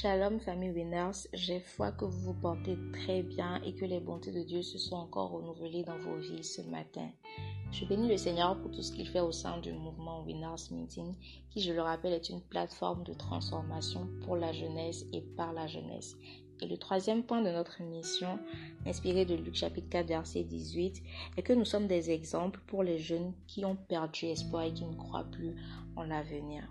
Shalom famille Winners, j'ai foi que vous vous portez très bien et que les bontés de Dieu se sont encore renouvelées dans vos vies ce matin. Je bénis le Seigneur pour tout ce qu'il fait au sein du mouvement Winners Meeting, qui je le rappelle est une plateforme de transformation pour la jeunesse et par la jeunesse. Et le troisième point de notre mission, inspiré de Luc chapitre 4 verset 18, est que nous sommes des exemples pour les jeunes qui ont perdu espoir et qui ne croient plus en l'avenir.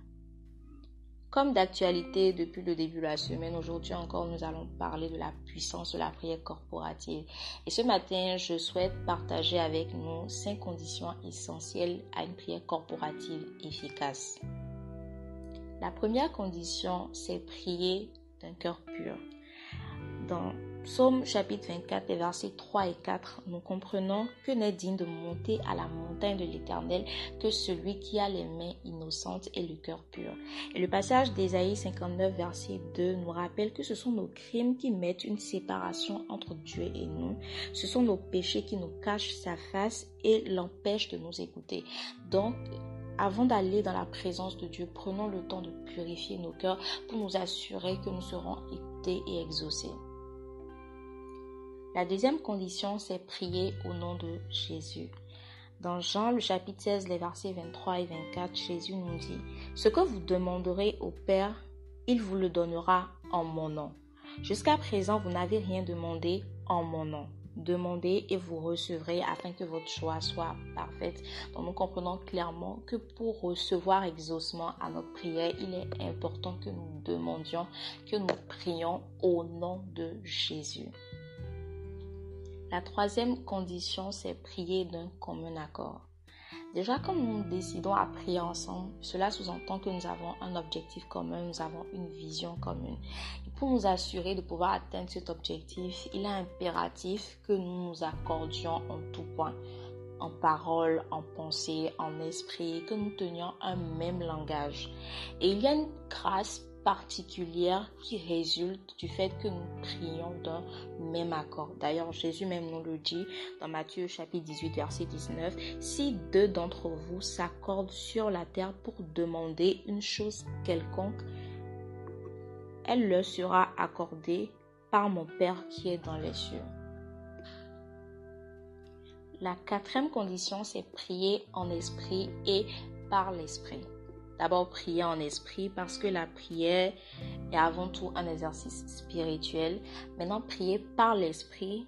Comme d'actualité depuis le début de la semaine, aujourd'hui encore, nous allons parler de la puissance de la prière corporative. Et ce matin, je souhaite partager avec nous cinq conditions essentielles à une prière corporative efficace. La première condition, c'est prier d'un cœur pur. Psaume chapitre 24, versets 3 et 4, nous comprenons que n'est digne de monter à la montagne de l'Éternel que celui qui a les mains innocentes et le cœur pur. Et le passage d'Ésaïe 59, verset 2 nous rappelle que ce sont nos crimes qui mettent une séparation entre Dieu et nous. Ce sont nos péchés qui nous cachent sa face et l'empêchent de nous écouter. Donc, avant d'aller dans la présence de Dieu, prenons le temps de purifier nos cœurs pour nous assurer que nous serons écoutés et exaucés. La deuxième condition, c'est prier au nom de Jésus. Dans Jean, le chapitre 16, les versets 23 et 24, Jésus nous dit, Ce que vous demanderez au Père, il vous le donnera en mon nom. Jusqu'à présent, vous n'avez rien demandé en mon nom. Demandez et vous recevrez afin que votre choix soit parfaite. Donc nous comprenons clairement que pour recevoir exaucement à notre prière, il est important que nous demandions, que nous prions au nom de Jésus. La troisième condition, c'est prier d'un commun accord. Déjà, quand nous décidons à prier ensemble, cela sous-entend que nous avons un objectif commun, nous avons une vision commune. Et pour nous assurer de pouvoir atteindre cet objectif, il est impératif que nous nous accordions en tout point, en parole, en pensée, en esprit, que nous tenions un même langage. Et il y a une grâce particulière qui résulte du fait que nous prions d'un même accord. D'ailleurs, Jésus même nous le dit dans Matthieu chapitre 18 verset 19, si deux d'entre vous s'accordent sur la terre pour demander une chose quelconque, elle leur sera accordée par mon Père qui est dans les cieux. La quatrième condition, c'est prier en esprit et par l'esprit. D'abord, prier en esprit parce que la prière est avant tout un exercice spirituel. Maintenant, prier par l'esprit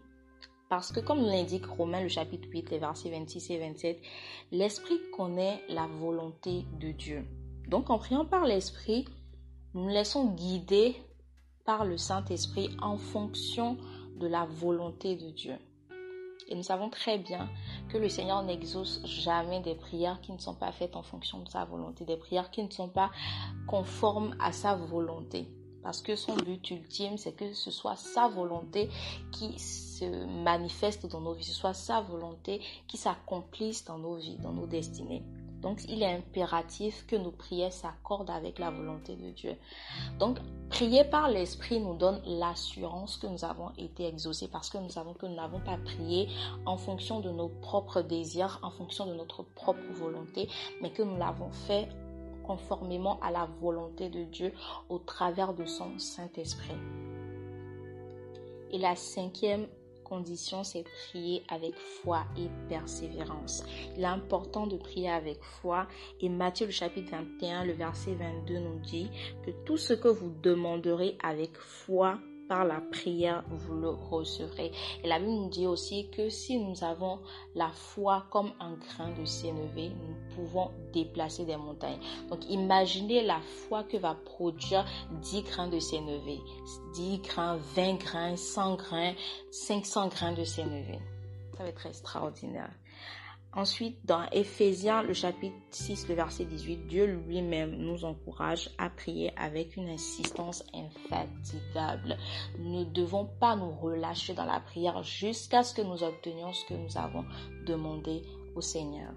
parce que comme l'indique Romains le chapitre 8, les versets 26 et 27, l'esprit connaît la volonté de Dieu. Donc en priant par l'esprit, nous nous laissons guider par le Saint-Esprit en fonction de la volonté de Dieu. Et nous savons très bien que le Seigneur n'exauce jamais des prières qui ne sont pas faites en fonction de sa volonté, des prières qui ne sont pas conformes à sa volonté. Parce que son but ultime, c'est que ce soit sa volonté qui se manifeste dans nos vies, ce soit sa volonté qui s'accomplisse dans nos vies, dans nos destinées. Donc, il est impératif que nos prières s'accordent avec la volonté de Dieu. Donc, prier par l'Esprit nous donne l'assurance que nous avons été exaucés parce que nous savons que nous n'avons pas prié en fonction de nos propres désirs, en fonction de notre propre volonté, mais que nous l'avons fait conformément à la volonté de Dieu au travers de son Saint-Esprit. Et la cinquième condition, c'est prier avec foi et persévérance. Il est important de prier avec foi et Matthieu le chapitre 21, le verset 22 nous dit que tout ce que vous demanderez avec foi par la prière, vous le recevrez. Et la Bible nous dit aussi que si nous avons la foi comme un grain de sénévé, nous pouvons déplacer des montagnes. Donc imaginez la foi que va produire 10 grains de sénévé. 10 grains, 20 grains, 100 grains, 500 grains de sénévé. Ça va être extraordinaire. Ensuite, dans Éphésiens, le chapitre 6, le verset 18, Dieu lui-même nous encourage à prier avec une insistance infatigable. Nous ne devons pas nous relâcher dans la prière jusqu'à ce que nous obtenions ce que nous avons demandé au Seigneur.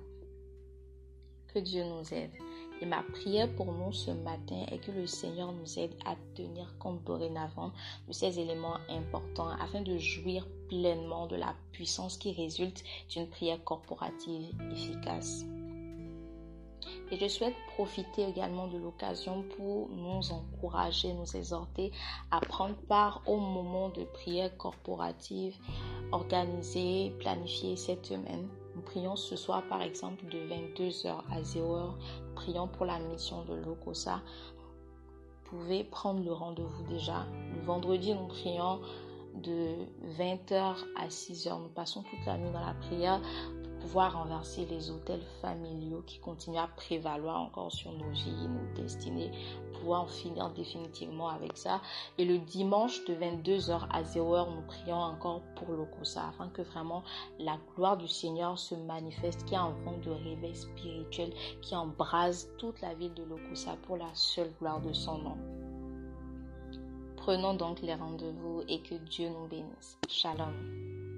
Que Dieu nous aide. Et ma prière pour nous ce matin est que le Seigneur nous aide à tenir compte dorénavant de ces éléments importants afin de jouir pleinement de la puissance qui résulte d'une prière corporative efficace. Et je souhaite profiter également de l'occasion pour nous encourager, nous exhorter à prendre part au moment de prière corporative organisée, planifiée cette semaine. Nous prions ce soir par exemple de 22h à 0h. Prions pour la mission de l'Okosa. Vous pouvez prendre le rendez-vous déjà. Le vendredi, nous prions de 20h à 6h. Nous passons toute la nuit dans la prière pouvoir renverser les hôtels familiaux qui continuent à prévaloir encore sur nos vies, nos destinées, pouvoir en finir définitivement avec ça. Et le dimanche de 22h à 0h, nous prions encore pour l'Okosa afin que vraiment la gloire du Seigneur se manifeste, qu'il y ait un vent de réveil spirituel qui embrase toute la ville de l'Okosa pour la seule gloire de son nom. Prenons donc les rendez-vous et que Dieu nous bénisse. Shalom.